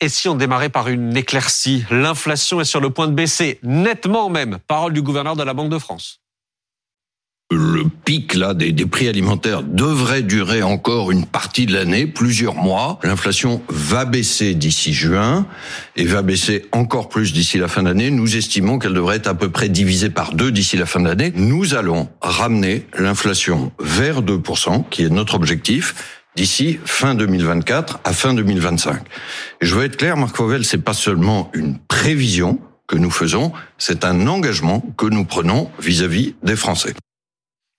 Et si on démarrait par une éclaircie? L'inflation est sur le point de baisser, nettement même. Parole du gouverneur de la Banque de France le pic là des, prix alimentaires devrait durer encore une partie de l'année, plusieurs mois. L'inflation va baisser d'ici juin et va baisser encore plus d'ici la fin d'année. Nous estimons qu'elle devrait être à peu près divisée par deux d'ici la fin d'année. Nous allons ramener l'inflation vers 2%, qui est notre objectif d'ici fin 2024 à fin 2025. Et je veux être clair, Marc Fauvel, c'est pas seulement une prévision que nous faisons, c'est un engagement que nous prenons vis-à-vis -vis des Français.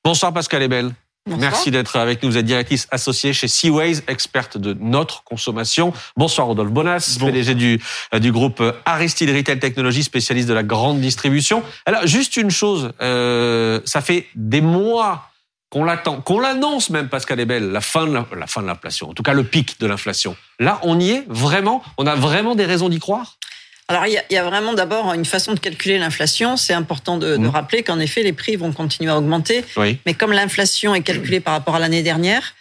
Bonsoir Pascal Ebel. Merci d'être avec nous. Vous êtes directrice associée chez Seaways, experte de notre consommation. Bonsoir Rodolphe Bonas, PDG du, euh, du groupe Aristide Retail Technologies, spécialiste de la grande distribution. Alors, juste une chose, euh, ça fait des mois qu'on l'attend, qu'on l'annonce même, Pascal Ebel, la fin de la fin de l'inflation, en tout cas le pic de l'inflation. Là, on y est vraiment On a vraiment des raisons d'y croire? Alors, il y, a vraiment d'abord une façon de calculer l'inflation. C'est important de, de mmh. rappeler qu'en effet, les prix vont continuer à augmenter. Oui. Mais comme l'inflation est calculée par rapport à l'année dernière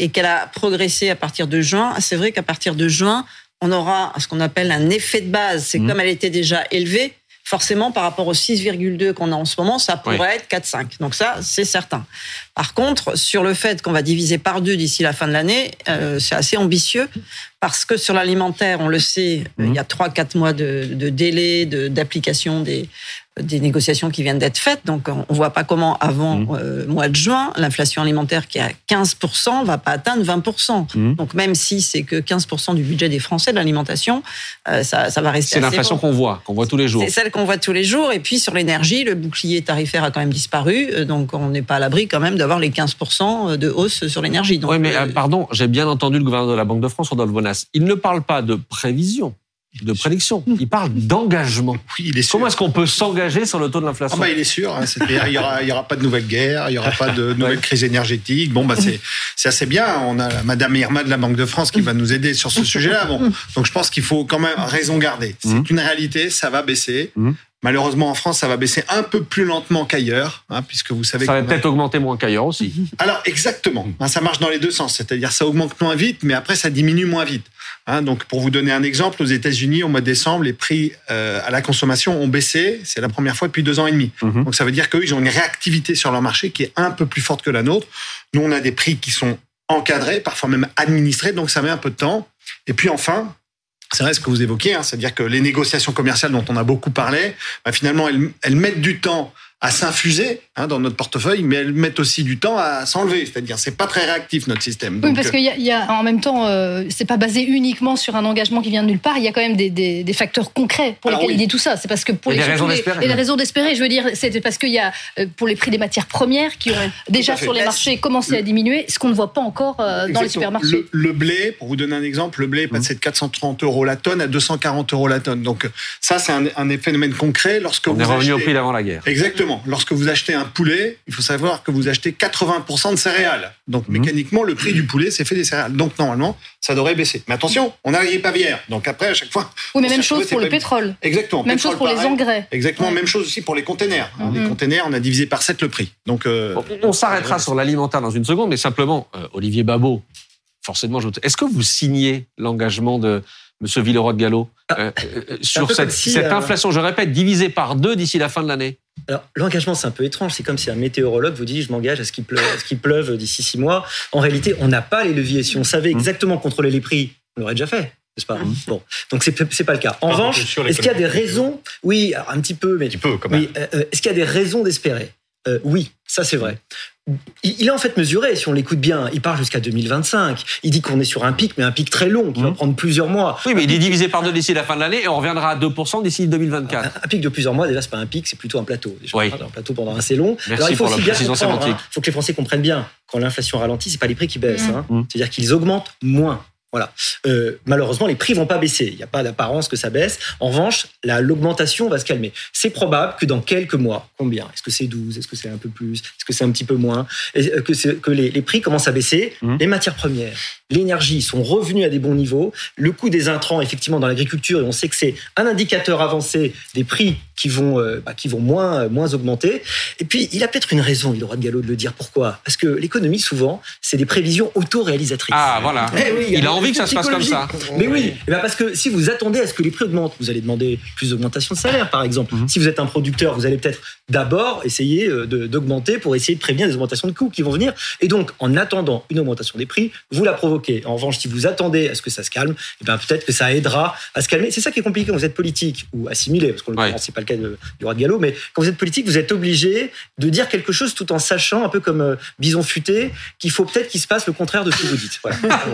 et qu'elle a progressé à partir de juin, c'est vrai qu'à partir de juin, on aura ce qu'on appelle un effet de base. C'est mmh. comme elle était déjà élevée, forcément, par rapport aux 6,2 qu'on a en ce moment, ça pourrait oui. être 4,5. Donc ça, c'est certain. Par contre, sur le fait qu'on va diviser par deux d'ici la fin de l'année, euh, c'est assez ambitieux parce que sur l'alimentaire, on le sait, mmh. il y a 3-4 mois de, de délai d'application des, des négociations qui viennent d'être faites. Donc, on voit pas comment, avant mmh. euh, mois de juin, l'inflation alimentaire qui est à 15% va pas atteindre 20%. Mmh. Donc, même si c'est que 15% du budget des Français de l'alimentation, euh, ça, ça, va rester. C'est l'inflation qu'on voit, qu'on voit tous les jours. C'est celle qu'on voit tous les jours. Et puis, sur l'énergie, le bouclier tarifaire a quand même disparu. Euh, donc, on n'est pas à l'abri quand même d'avoir les 15% de hausse sur l'énergie. Oui, mais euh, pardon, j'ai bien entendu le gouverneur de la Banque de France, Rodolphe Bonas. Il ne parle pas de prévision de prédiction. Il parle d'engagement. Oui, il est sûr. Comment est-ce qu'on peut s'engager sur le taux de l'inflation? Ah bah, Il est sûr. Hein, il n'y aura, pas de nouvelle guerre, il n'y aura pas de nouvelle crise énergétique. Bon, bah, c'est assez bien. On a Madame Irma de la Banque de France qui va nous aider sur ce sujet-là. Bon, donc je pense qu'il faut quand même raison garder. C'est mmh. une réalité, ça va baisser. Mmh. Malheureusement, en France, ça va baisser un peu plus lentement qu'ailleurs, hein, puisque vous savez. Ça va peut-être a... augmenter moins qu'ailleurs aussi. Alors exactement, hein, ça marche dans les deux sens, c'est-à-dire ça augmente moins vite, mais après ça diminue moins vite. Hein, donc, pour vous donner un exemple, aux États-Unis, au mois de décembre, les prix euh, à la consommation ont baissé. C'est la première fois depuis deux ans et demi. Mmh. Donc, ça veut dire qu'eux, ils ont une réactivité sur leur marché qui est un peu plus forte que la nôtre. Nous, on a des prix qui sont encadrés, parfois même administrés, donc ça met un peu de temps. Et puis enfin, c'est vrai ce que vous évoquez, hein, c'est-à-dire que les négociations commerciales dont on a beaucoup parlé, bah, finalement, elles, elles mettent du temps à s'infuser hein, dans notre portefeuille, mais elles mettent aussi du temps à s'enlever. C'est-à-dire, c'est pas très réactif notre système. Donc, oui, parce qu'il y, y, a en même temps, euh, c'est pas basé uniquement sur un engagement qui vient de nulle part. Il y a quand même des, des, des facteurs concrets pour lesquels oui. il dit tout ça. C'est parce que pour et les, des raisons d'espérer. Et les raisons d'espérer, je veux dire, c'est parce qu'il y a euh, pour les prix des matières premières qui ont déjà sur les marchés commencé à diminuer, ce qu'on ne voit pas encore euh, dans les supermarchés. Le, le, blé, pour vous donner un exemple, le blé est passé de 430 euros la tonne à 240 euros la tonne. Donc ça, c'est un, un phénomène concret lorsque On vous est revenu achetez... au prix d'avant la guerre. Exactement. Lorsque vous achetez un poulet, il faut savoir que vous achetez 80% de céréales. Donc mmh. mécaniquement, le prix du poulet, c'est fait des céréales. Donc normalement, ça devrait baisser. Mais attention, on a les pavières. Donc après, à chaque fois. Oui, mais même chose pour le pétrole. Exactement. Même chose pour pareil. les engrais. Exactement. Ouais. Même chose aussi pour les containers. Mmh. Les containers, on a divisé par 7 le prix. Donc euh, on, on s'arrêtera sur l'alimentaire dans une seconde, mais simplement, euh, Olivier Babot, forcément, est-ce que vous signez l'engagement de Monsieur Villeroy de Gallo euh, euh, sur cette, si, cette euh... inflation, je répète, divisée par deux d'ici la fin de l'année alors, l'engagement, c'est un peu étrange. C'est comme si un météorologue vous dit Je m'engage à ce qu'il pleuve, qu pleuve d'ici six mois. En réalité, on n'a pas les leviers. Si on savait exactement contrôler les prix, on l'aurait déjà fait. N'est-ce pas? Mmh. Bon, donc c'est pas le cas. En revanche, est-ce qu'il y a des raisons? Oui, un petit peu, mais un petit peu quand même. Oui, euh, est-ce qu'il y a des raisons d'espérer? Euh, Oui, ça c'est vrai. Il est en fait mesuré, si on l'écoute bien. Il part jusqu'à 2025. Il dit qu'on est sur un pic, mais un pic très long, qui mmh. va prendre plusieurs mois. Oui, mais il est divisé par deux d'ici la fin de l'année et on reviendra à 2% d'ici 2024. Un, un, pic de plusieurs mois, déjà, c'est pas un pic, c'est plutôt un plateau. Déjà, oui. Un plateau pendant assez long. Merci Alors, il faut pour aussi la bien comprendre. Il hein, faut que les Français comprennent bien. Quand l'inflation ralentit, c'est pas les prix qui baissent. Mmh. Hein. Mmh. C'est-à-dire qu'ils augmentent moins. Voilà. Euh, malheureusement, les prix vont pas baisser. Il n'y a pas d'apparence que ça baisse. En revanche, l'augmentation va se calmer. C'est probable que dans quelques mois, combien? Est-ce que c'est 12 Est-ce que c'est un peu plus? Est-ce que c'est un petit peu moins? Et Que, que les, les, prix commencent à baisser. Mmh. Les matières premières, l'énergie sont revenus à des bons niveaux. Le coût des intrants, effectivement, dans l'agriculture, et on sait que c'est un indicateur avancé des prix qui vont, euh, bah, qui vont moins, moins augmenter. Et puis, il a peut-être une raison, il aura de Gallo, de le dire. Pourquoi? Parce que l'économie, souvent, c'est des prévisions autoréalisatrices. Ah, voilà. Eh oui, il a envie que ça se passe comme ça. Mais oui, eh ben parce que si vous attendez à ce que les prix augmentent, vous allez demander plus d'augmentation de salaire, par exemple. Mhm. Si vous êtes un producteur, vous allez peut-être d'abord essayer euh, de- d'augmenter pour essayer de prévenir des augmentations de coûts qui vont venir. Et donc, en attendant une augmentation des prix, vous la provoquez. En revanche, si vous attendez à ce que ça se calme, eh ben peut-être que ça aidera à se calmer. C'est ça qui est compliqué quand vous êtes politique ou assimilé, parce qu'on Ouais. c'est pas le cas de- du roi de Gallo, mais quand vous êtes politique, vous êtes obligé de dire quelque chose tout en sachant, un peu comme euh, Bison futé, qu'il faut peut-être qu'il se passe le contraire de ce que vous dites. Voilà.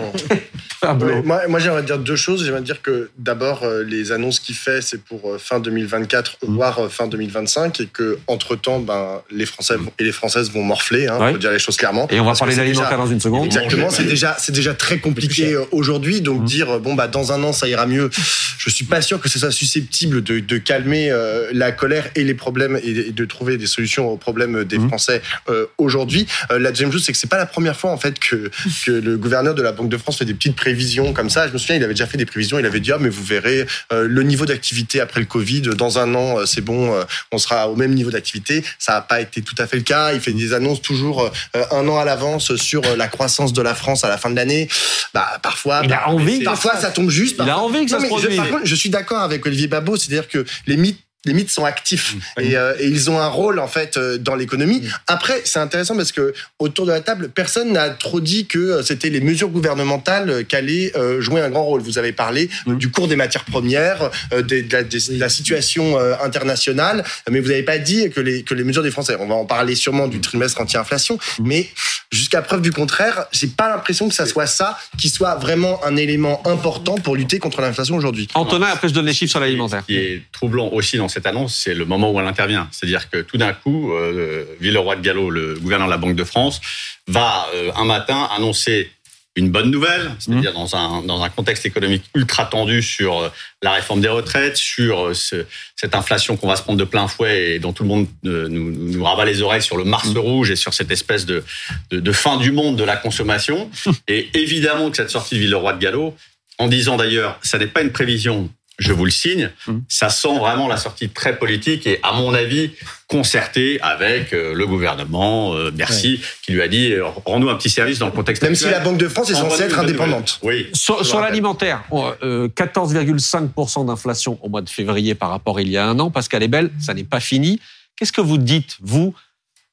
Ouais, moi, moi j'aimerais dire deux choses. J'aimerais dire que d'abord, euh, les annonces qu'il fait, c'est pour euh, fin 2024, Mhm. voire euh, fin 2025, et que entre temps, ben, les Français vont- et les Françaises vont morfler, hein, Ouais. faut dire les choses clairement. Et on va parler d'alimentaire dans une seconde. Exactement, c'est déjà, c'est déjà très compliqué euh, aujourd'hui. Donc Mhm. dire bon bah dans un an ça ira mieux, je suis pas sûr que ce soit susceptible de, de calmer euh, la colère et les problèmes et, et de trouver des solutions aux problèmes des Mhm. Français euh, aujourd'hui. Euh, la deuxième chose c'est que c'est pas la première fois en fait que que le gouverneur de la Banque de France fait des petites prévisions comme ça. Je me souviens il avait déjà fait des prévisions. Il avait dit ah mais vous verrez le niveau d'activité après le Covid dans un an c'est bon on sera au même niveau d'activité. Ça n'a pas été tout à fait le cas. Il fait des annonces toujours un an à l'avance sur la croissance de la France à la fin de l'année. Bah, parfois, Il a bah, envie parfois ça- ça tombe juste. Il a envie que ça Non, se je, par contre, je suis d'accord avec Olivier Babot, c'est-à-dire que les mythes les mythes sont actifs et, euh, et ils ont un rôle en fait euh, dans l'économie. Après, c'est intéressant parce que autour de la table, personne n'a trop dit que euh, c'était les mesures gouvernementales qui allaient jouer un grand rôle. Vous avez parlé euh, du cours des matières premières, des- de, la, des- de la situation internationale, mais vous n'avez pas dit que les que les mesures des Français. On va en parler sûrement du trimestre anti-inflation, mais jusqu'à preuve du contraire, j'ai pas l'impression que ça soit ça qui soit vraiment un élément important pour lutter contre l'inflation aujourd'hui. Antonin, après je donne les chiffres sur l'alimentaire. Ce qui est troublant aussi dans cette annonce, c'est le moment où elle intervient. C'est-à-dire que tout d'un coup, euh, Villeroy de Gallo, le gouverneur de la Banque de France, va euh, un matin annoncer une bonne nouvelle, c'est-à-dire dans, un, dans un contexte économique ultra tendu sur euh, la réforme des retraites, sur euh, ce- cette inflation qu'on va se prendre de plein fouet et dont tout le monde euh, nous, nous, rabat les oreilles sur le Mars rouge et sur cette espèce de, de, de fin du monde de la consommation. Et évidemment que cette sortie de Villeroy de Gallo, en disant d'ailleurs, ça n'est pas une prévision, je vous le signe, Mhm. ça sent vraiment la sortie très politique et, à mon avis, concertée avec euh, le gouvernement, euh, Bercy, qui lui a dit euh, rends-nous un petit service dans le contexte Même si la Banque de France est censée être indépendante. Oui. Sur, l'alimentaire, on, euh, 14,5% d'inflation au mois de février par rapport à il y a un an. Pascal Ebel, ça n'est pas fini. Qu'est-ce que vous dites, vous?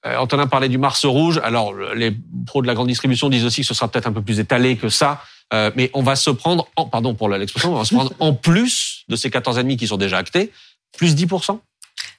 Euh, Antonin parlait du Mars rouge. Alors, le- les pros de la grande distribution disent aussi que ce sera peut-être un peu plus étalé que ça. Euh, mais on va se prendre, en, pardon pour l'expression, on va se prendre en plus de ces 14,5 qui sont déjà actés, plus 10%.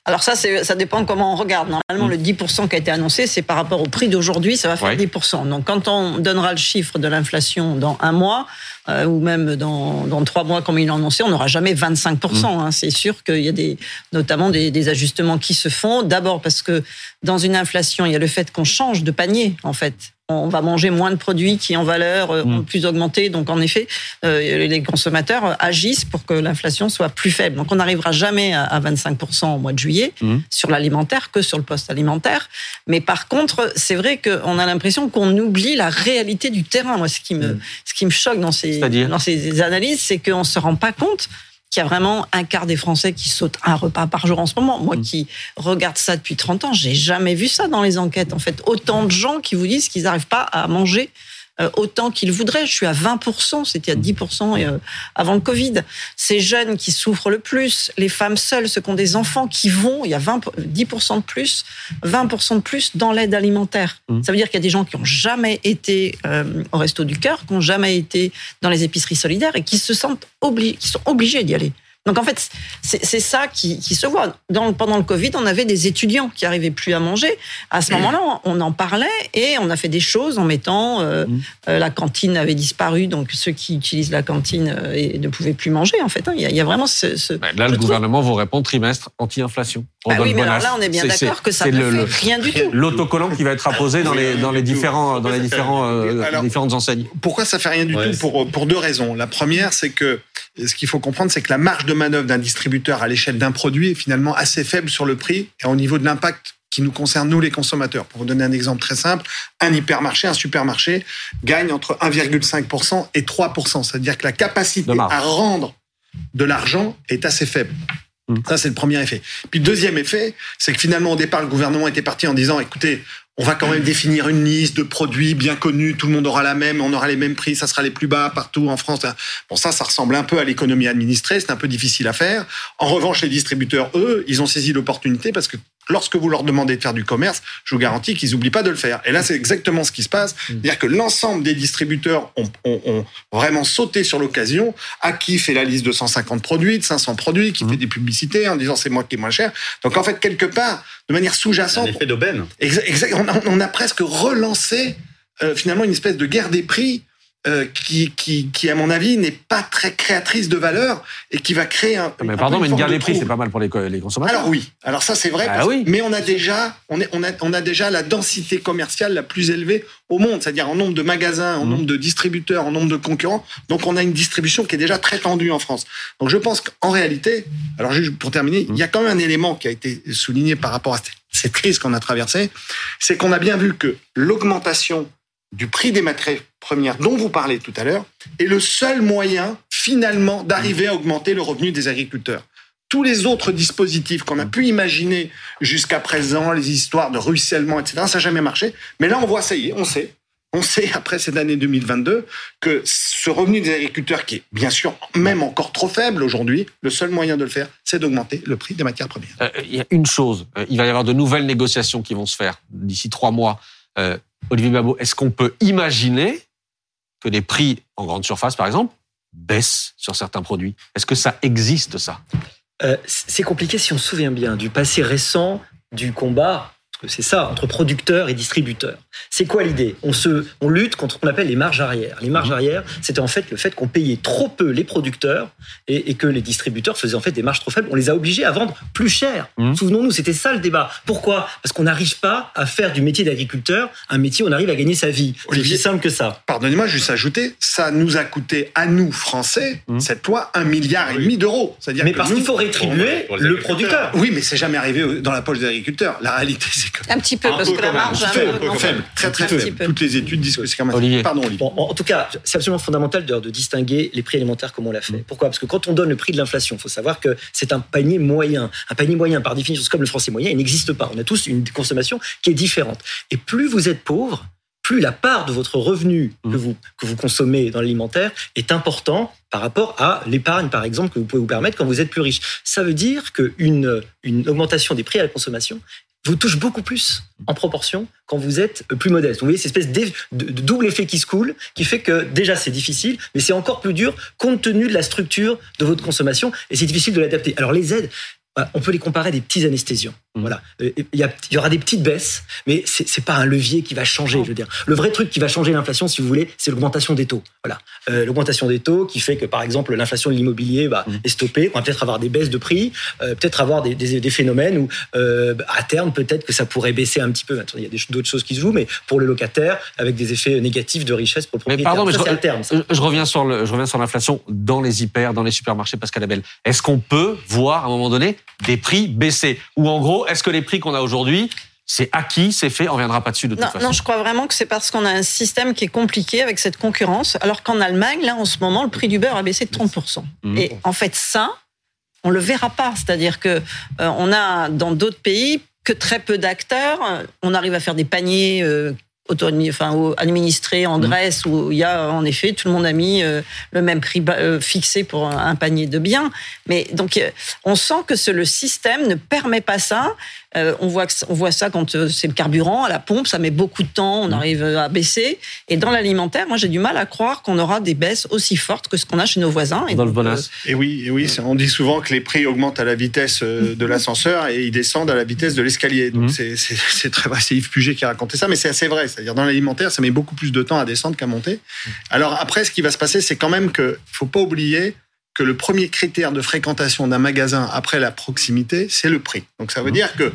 Alors ça, ça dépend comment on regarde. Normalement, le 10% qui a été annoncé, c'est par rapport au prix d'aujourd'hui, ça va faire Ouais. 10%. Donc quand on donnera le chiffre de l'inflation dans un mois, euh, ou même dans, dans trois mois, comme il l'a annoncé, on n'aura jamais 25%. hein. C'est sûr qu'il y a des, notamment des, des ajustements qui se font. D'abord parce que dans une inflation, il y a le fait qu'on change de panier, en fait. On va manger moins de produits qui, en valeur, euh, ont plus augmenté. Donc, en effet, euh, les consommateurs agissent pour que l'inflation soit plus faible. Donc, on n'arrivera jamais à- à 25% au mois de juillet Mhm. sur l'alimentaire que sur le poste alimentaire. Mais par contre, c'est vrai qu'on a l'impression qu'on oublie la réalité du terrain. Moi, ce qui me, ce qui me choque dans ces, dans ces analyses, c'est qu'on ne se rend pas compte qu'il y a vraiment un quart des Français qui sautent un repas par jour en ce moment. Moi qui regarde ça depuis 30 ans, j'ai jamais vu ça dans les enquêtes. En fait, autant de gens qui vous disent qu'ils n'arrivent pas à manger autant qu'ils voudraient. Je suis à 20%, c'était à 10% euh, avant le Covid. Ces jeunes qui souffrent le plus, les femmes seules, ceux qui ont des enfants qui vont, il y a 20, 10% de plus, 20% de plus dans l'aide alimentaire. Mmh. Ça veut dire qu'il y a des gens qui n'ont jamais été euh, au resto du cœur, qui n'ont jamais été dans les épiceries solidaires et qui se sentent obligés, qui sont obligés d'y aller. Donc en fait, c'est ça qui, qui se voit. Dans, pendant le Covid, on avait des étudiants qui arrivaient plus à manger. À ce moment-là, on en parlait et on a fait des choses en mettant euh, euh, la cantine avait disparu, donc ceux qui utilisent la cantine euh, et ne pouvaient plus manger. En fait, hein. il y, a- il y a vraiment ce. ce- Là, le trouve- gouvernement vous répond trimestre anti-inflation. Bah oui, mais alors là, on est bien d'accord que ça c'est ne le- fait le- rien du tout. L'autocollant qui va être apposé dans les, dans les, différents, dans les, différents, euh, Alors- différentes enseignes. Pourquoi ça fait rien du Ouais, tout pour, pour deux raisons. La première, c'est que ce qu'il faut comprendre, c'est que la marge de manœuvre d'un distributeur à l'échelle d'un produit est finalement assez faible sur le prix et au niveau de l'impact qui nous concerne, nous les consommateurs. Pour vous donner un exemple très simple, un hypermarché, un supermarché gagne entre 1,5% et 3%. C'est-à-dire que la capacité à rendre de l'argent est assez faible. Mmh. Ça, c'est le premier effet. Puis le deuxième effet, c'est que finalement, au départ, le gouvernement était parti en disant, écoutez, on va quand même définir une liste de produits bien connus, tout le monde aura la même, on aura les mêmes prix, ça sera les plus bas partout en France. Bon, ça, ça ressemble un peu à l'économie administrée, c'est un peu difficile à faire. En revanche, les distributeurs, eux, ils ont saisi l'opportunité parce que lorsque vous leur demandez de faire du commerce, je vous garantis qu'ils n'oublient pas de le faire. Et là, c'est exactement ce qui se passe. Mm. C'est-à-dire que l'ensemble des distributeurs ont, ont, vraiment sauté sur l'occasion. À qui fait la liste de 150 produits, de 500 produits, qui mm. fait des publicités en disant c'est moi qui est moins cher. Donc en fait, quelque part, de manière sous-jacente... Un effet d'aubaine. On, on, a presque relancé euh, finalement une espèce de guerre des prix euh, qui, qui, qui, à mon avis, n'est pas très créatrice de valeur et qui va créer un. Mais pardon, mais une guerre des prix, c'est pas mal pour les, les, consommateurs. Alors oui, alors ça c'est vrai. Ah oui. Mais on a déjà, on, est, on, a, on a déjà la densité commerciale la plus élevée au monde, c'est-à-dire en nombre de magasins, en mmh. nombre de distributeurs, en nombre de concurrents. Donc on a une distribution qui est déjà très tendue en France. Donc je pense qu'en réalité, alors juste pour terminer, mmh. il y a quand même un élément qui a été souligné par rapport à cette crise qu'on a traversée, c'est qu'on a bien vu que l'augmentation du prix des matières premières dont vous parlez tout à l'heure est le seul moyen finalement d'arriver à augmenter le revenu des agriculteurs. Tous les autres dispositifs qu'on a pu imaginer jusqu'à présent, les histoires de ruissellement, etc., ça n'a jamais marché. Mais là, on voit, ça y est, on sait, on sait après cette année 2022 que ce revenu des agriculteurs, qui est bien sûr même encore trop faible aujourd'hui, le seul moyen de le faire, c'est d'augmenter le prix des matières premières. Euh, il y a une chose, euh, il va y avoir de nouvelles négociations qui vont se faire d'ici trois mois. Euh, Olivier Babot, est-ce qu'on peut imaginer que les prix en grande surface, par exemple, baissent sur certains produits? Est-ce que ça existe, ça? Euh, C'est compliqué si on se souvient bien du passé récent du combat parce que c'est ça, entre producteurs et distributeurs. C'est quoi l'idée? On, se, on lutte contre ce qu'on appelle les marges arrières. Les marges mhm. arrières, c'était en fait le fait qu'on payait trop peu les producteurs et, que les distributeurs faisaient en fait des marges trop faibles. On les a obligés à vendre plus cher. Mhm. Souvenons-nous, c'était ça le débat. Pourquoi? Parce qu'on n'arrive pas à faire du métier d'agriculteur un métier où on arrive à gagner sa vie. C'est aussi simple que ça. Pardonnez-moi, juste ajouter, ça nous a coûté à nous, Français, mhm. cette loi, un milliard et demi d'euros. Mais parce qu'il faut rétribuer le producteur. Oui, mais c'est jamais arrivé dans la poche des agriculteurs. La réalité, c'est un petit peu, parce que la marge est faible, très très faible. Toutes les études disent que c'est quand même. Olivier. Pardon, Olivier. en tout cas, c'est absolument fondamental de, de, distinguer les prix alimentaires comme on l'a fait. Mm. Pourquoi? Parce que quand on donne le prix de l'inflation, il faut savoir que c'est un panier moyen. Un panier moyen, par définition, comme le français moyen, il n'existe pas. On a tous une consommation qui est différente. Et plus vous êtes pauvre, plus la part de votre revenu que mm. vous, que vous consommez dans l'alimentaire est important par rapport à l'épargne, par exemple, que vous pouvez vous permettre quand vous êtes plus riche. Ça veut dire qu'une une augmentation des prix à la consommation vous touche beaucoup plus en proportion quand vous êtes plus modeste. Vous voyez, cette espèce de, double effet qui se coule, qui fait que déjà c'est difficile, mais c'est encore plus dur compte tenu de la structure de votre consommation, et c'est difficile de l'adapter. Alors les aides, bah, on peut les comparer à des petits anesthésions. Mmh. Voilà, euh, il y, aura des petites baisses, mais c'est pas un levier qui va changer. Je veux dire, le vrai truc qui va changer l'inflation, si vous voulez, c'est l'augmentation des taux. Voilà, euh, l'augmentation des taux qui fait que par exemple l'inflation de l'immobilier va mmh. est stoppée. On va peut-être avoir des baisses de prix, euh, peut-être avoir des, phénomènes où à terme peut-être que ça pourrait baisser un petit peu. il y a d'autres choses qui se jouent, mais pour le locataire, avec des effets négatifs de richesse pour le propriétaire. Mais pardon, mais terme, je, reviens sur le, je reviens sur l'inflation dans les hyper, dans les supermarchés, Pascal Abel. Est-ce qu'on peut voir à un moment donné des prix baisser? Ou en gros, est-ce que les prix qu'on a aujourd'hui, c'est acquis, c'est fait, on ne viendra pas dessus de toute façon. Non, je crois vraiment que c'est parce qu'on a un système qui est compliqué avec cette concurrence, alors qu'en Allemagne, là, en ce moment, le prix du beurre a baissé de 30%. Mmh. Et en fait, ça, on le verra pas. C'est-à-dire que euh, on a dans d'autres pays que très peu d'acteurs. On arrive à faire des paniers euh, enfin, administré en mmh. Grèce où il y a en effet tout le monde a mis euh, le même prix euh, fixé pour un panier de biens. Mais donc euh, on sent que le système ne permet pas ça. On voit on voit ça quand c'est le carburant à la pompe, ça met beaucoup de temps, on mmh. arrive à baisser. Et dans l'alimentaire, moi j'ai du mal à croire qu'on aura des baisses aussi fortes que ce qu'on a chez nos voisins. Et dans le Et oui, et oui, on dit souvent que les prix augmentent à la vitesse de l'ascenseur et ils descendent à la vitesse de l'escalier. Donc mmh. c'est très vrai, c'est Yves Puget qui a raconté ça, mais c'est assez vrai. C'est-à-dire dans l'alimentaire, ça met beaucoup plus de temps à descendre qu'à monter. Alors après, ce qui va se passer, c'est quand même que faut pas oublier que le premier critère de fréquentation d'un magasin après la proximité, c'est le prix. Donc ça veut dire que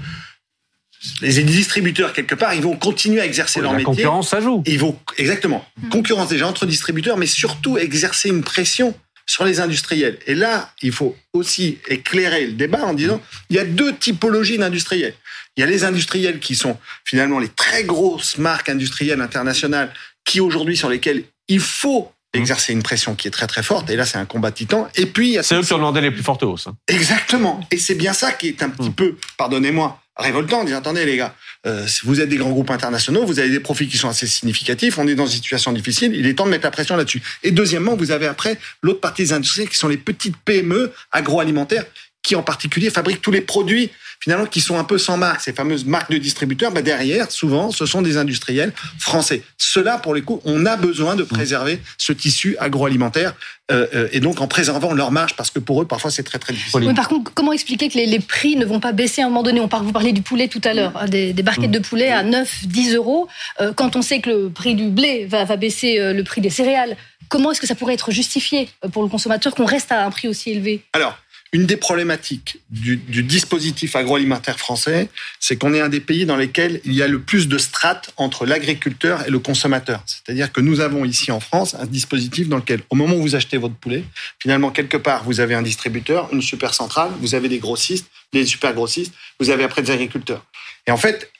les distributeurs quelque part, ils vont continuer à exercer leur métier. La concurrence, ça joue. Ils vont exactement concurrence déjà entre distributeurs, mais surtout exercer une pression sur les industriels. Et là, il faut aussi éclairer le débat en disant il y a deux typologies d'industriels. Il y a les industriels qui sont finalement les très grosses marques industrielles internationales qui aujourd'hui sur lesquelles il faut exercer une pression qui est très très forte. Et là, c'est un combat titan. Et puis, C'est eux qui ont demandé les plus fortes hausses. hein. Exactement. Et c'est bien ça qui est un petit peu, pardonnez-moi, révoltant. Dire, attendez les gars, euh, si vous êtes des grands groupes internationaux, vous avez des profits qui sont assez significatifs, on est dans une situation difficile, il est temps de mettre la pression là-dessus. Et deuxièmement, vous avez après l'autre partie des industries qui sont les petites PME agroalimentaires qui en particulier fabriquent tous les produits finalement qui sont un peu sans marque, ces fameuses marques de distributeurs, bah derrière, souvent, ce sont des industriels français. Cela, pour les coups, on a besoin de préserver ce tissu agroalimentaire euh, euh, et donc en préservant leur marge, parce que pour eux, parfois, c'est très très difficile. Oui, par contre, comment expliquer que les, les prix ne vont pas baisser à un moment donné? On parle, Vous parlez du poulet tout à l'heure, hein, des, des barquettes de poulet à 9, 10 euros. Euh, quand on sait que le prix du blé va, va baisser euh, le prix des céréales, comment est-ce que ça pourrait être justifié pour le consommateur qu'on reste à un prix aussi élevé? Alors, une des problématiques du, dispositif agroalimentaire français, c'est qu'on est un des pays dans lesquels il y a le plus de strates entre l'agriculteur et le consommateur. C'est-à-dire que nous avons ici en France un dispositif dans lequel, au moment où vous achetez votre poulet, finalement, quelque part, vous avez un distributeur, une super centrale, vous avez des grossistes, des super grossistes, vous avez après des agriculteurs. Et en fait,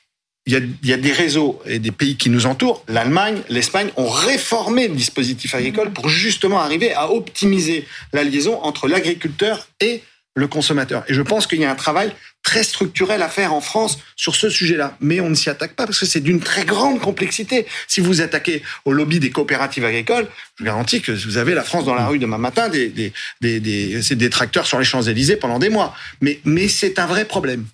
il y, a, il y a des réseaux et des pays qui nous entourent, l'Allemagne, l'Espagne, ont réformé le dispositif agricole pour justement arriver à optimiser la liaison entre l'agriculteur et le consommateur. Et je pense qu'il y a un travail très structurel à faire en France sur ce sujet-là. Mais on ne s'y attaque pas parce que c'est d'une très grande complexité. Si vous attaquez au lobby des coopératives agricoles, je vous garantis que vous avez la France dans la rue demain matin, des, des, des, des, tracteurs sur les Champs-Élysées pendant des mois. Mais, mais c'est un vrai problème.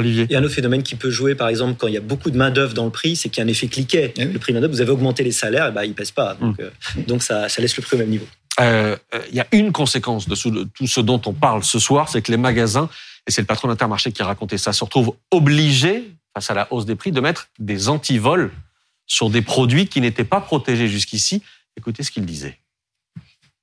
Olivier. Il y a un autre phénomène qui peut jouer, par exemple, quand il y a beaucoup de main-d'œuvre dans le prix, c'est qu'il y a un effet cliquet. Eh oui. Le prix de main-d'œuvre, vous avez augmenté les salaires, et bah, il ne pèse pas. Donc, euh, donc ça, ça laisse le prix au même niveau. Euh, euh, Il y a une conséquence de tout ce dont on parle ce soir, c'est que les magasins, et c'est le patron d'Intermarché qui a raconté ça, se retrouvent obligés, face à la hausse des prix, de mettre des antivols sur des produits qui n'étaient pas protégés jusqu'ici. Écoutez ce qu'il disait.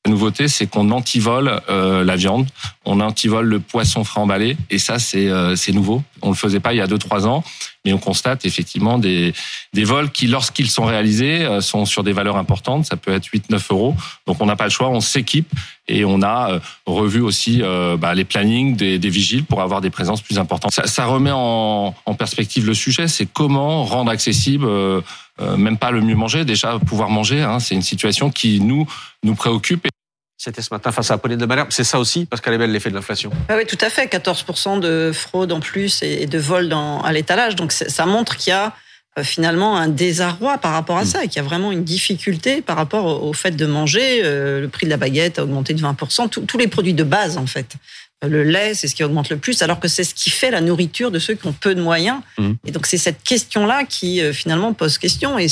La nouveauté, c'est qu'on antivole euh, la viande, on antivole le poisson frais emballé, et ça, c'est euh, nouveau. On le faisait pas il y a 2-3 ans, mais on constate effectivement des, des vols qui, lorsqu'ils sont réalisés, euh, sont sur des valeurs importantes. Ça peut être 8-9 euros. Donc on n'a pas le choix, on s'équipe et on a euh, revu aussi euh, bah, les plannings des, des vigiles pour avoir des présences plus importantes. Ça, ça remet en, en perspective le sujet, c'est comment rendre accessible. euh, euh, même pas le mieux manger, déjà pouvoir manger, hein, c'est une situation qui nous nous préoccupe. C'était ce matin face à Apolline de Malherbe. C'est ça aussi, parce qu'elle est belle l'effet de l'inflation. Ah oui, tout à fait. 14% de fraude en plus et de vol dans, à l'étalage. Donc ça montre qu'il y a euh, finalement un désarroi par rapport à ça et qu'il y a vraiment une difficulté par rapport au, fait de manger. Euh, le prix de la baguette a augmenté de 20%. Tous- tous les produits de base, en fait. Le lait, c'est ce qui augmente le plus, alors que c'est ce qui fait la nourriture de ceux qui ont peu de moyens. Mhm. Et donc c'est cette question-là qui euh, finalement pose question. Et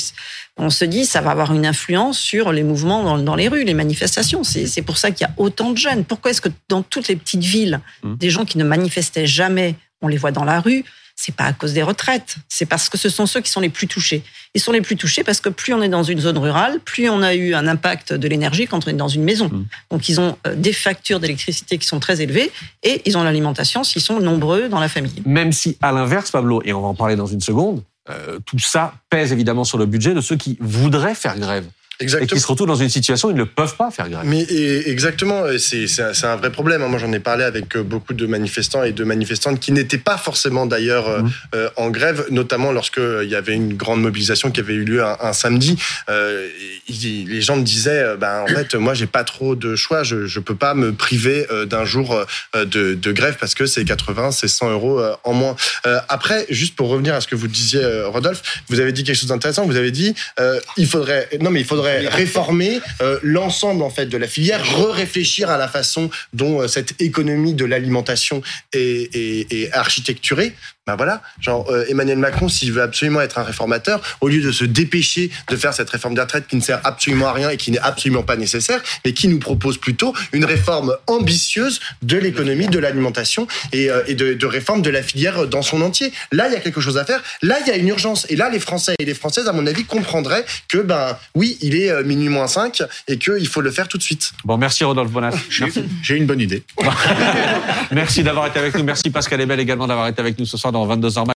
on se dit, ça va avoir une influence sur les mouvements dans, dans les rues, les manifestations. C'est pour ça qu'il y a autant de jeunes. Pourquoi est-ce que dans toutes les petites villes, Mhm. des gens qui ne manifestaient jamais, on les voit dans la rue c'est pas à cause des retraites, c'est parce que ce sont ceux qui sont les plus touchés. Ils sont les plus touchés parce que plus on est dans une zone rurale, plus on a eu un impact de l'énergie quand on est dans une maison. Mhm. Donc ils ont euh, des factures d'électricité qui sont très élevées et ils ont l'alimentation s'ils sont nombreux dans la famille. Même si, à l'inverse, Pablo, et on va en parler dans une seconde, euh, tout ça pèse évidemment sur le budget de ceux qui voudraient faire grève et Exactement. qui se retrouvent dans une situation où ils ne peuvent pas faire grève. Mais et- exactement, et c'est c'est un, c'est un vrai problème. hein. Moi, j'en ai parlé avec euh, beaucoup de manifestants et de manifestantes qui n'étaient pas forcément d'ailleurs euh, Mhm. euh, en grève, notamment lorsque euh, il y avait une grande mobilisation qui avait eu lieu un, un samedi. Euh, les gens me disaient, ben en fait, moi, j'ai pas trop de choix. Je je peux pas me priver d'un jour de, de grève parce que c'est 80, c'est 100 euros en moins. Euh, après, juste pour revenir à ce que vous disiez, Rodolphe, vous avez dit quelque chose d'intéressant. Vous avez dit, il faudrait, non mais il faudrait réformer euh, l'ensemble en fait de la filière, re-réfléchir à la façon dont euh, cette économie de l'alimentation est, est, est architecturée. Ben voilà, genre euh, Emmanuel Macron, s'il veut absolument être un réformateur, au lieu de se dépêcher de faire cette réforme des retraites qui ne sert absolument à rien et qui n'est absolument pas nécessaire, mais qui nous propose plutôt une réforme ambitieuse de l'économie, de l'alimentation et, euh, et de, de réforme de la filière dans son entier. Là, il y a quelque chose à faire. Là, il y a une urgence. Et là, les Français et les Françaises, à mon avis, comprendraient que, ben oui, il est euh, minuit moins 5 et qu'il faut le faire tout de suite. Bon, merci Rodolphe Bonas. J'ai j'ai une bonne idée. Merci d'avoir été avec nous. Merci Pascal Ebel également d'avoir été avec nous ce soir dans 22h.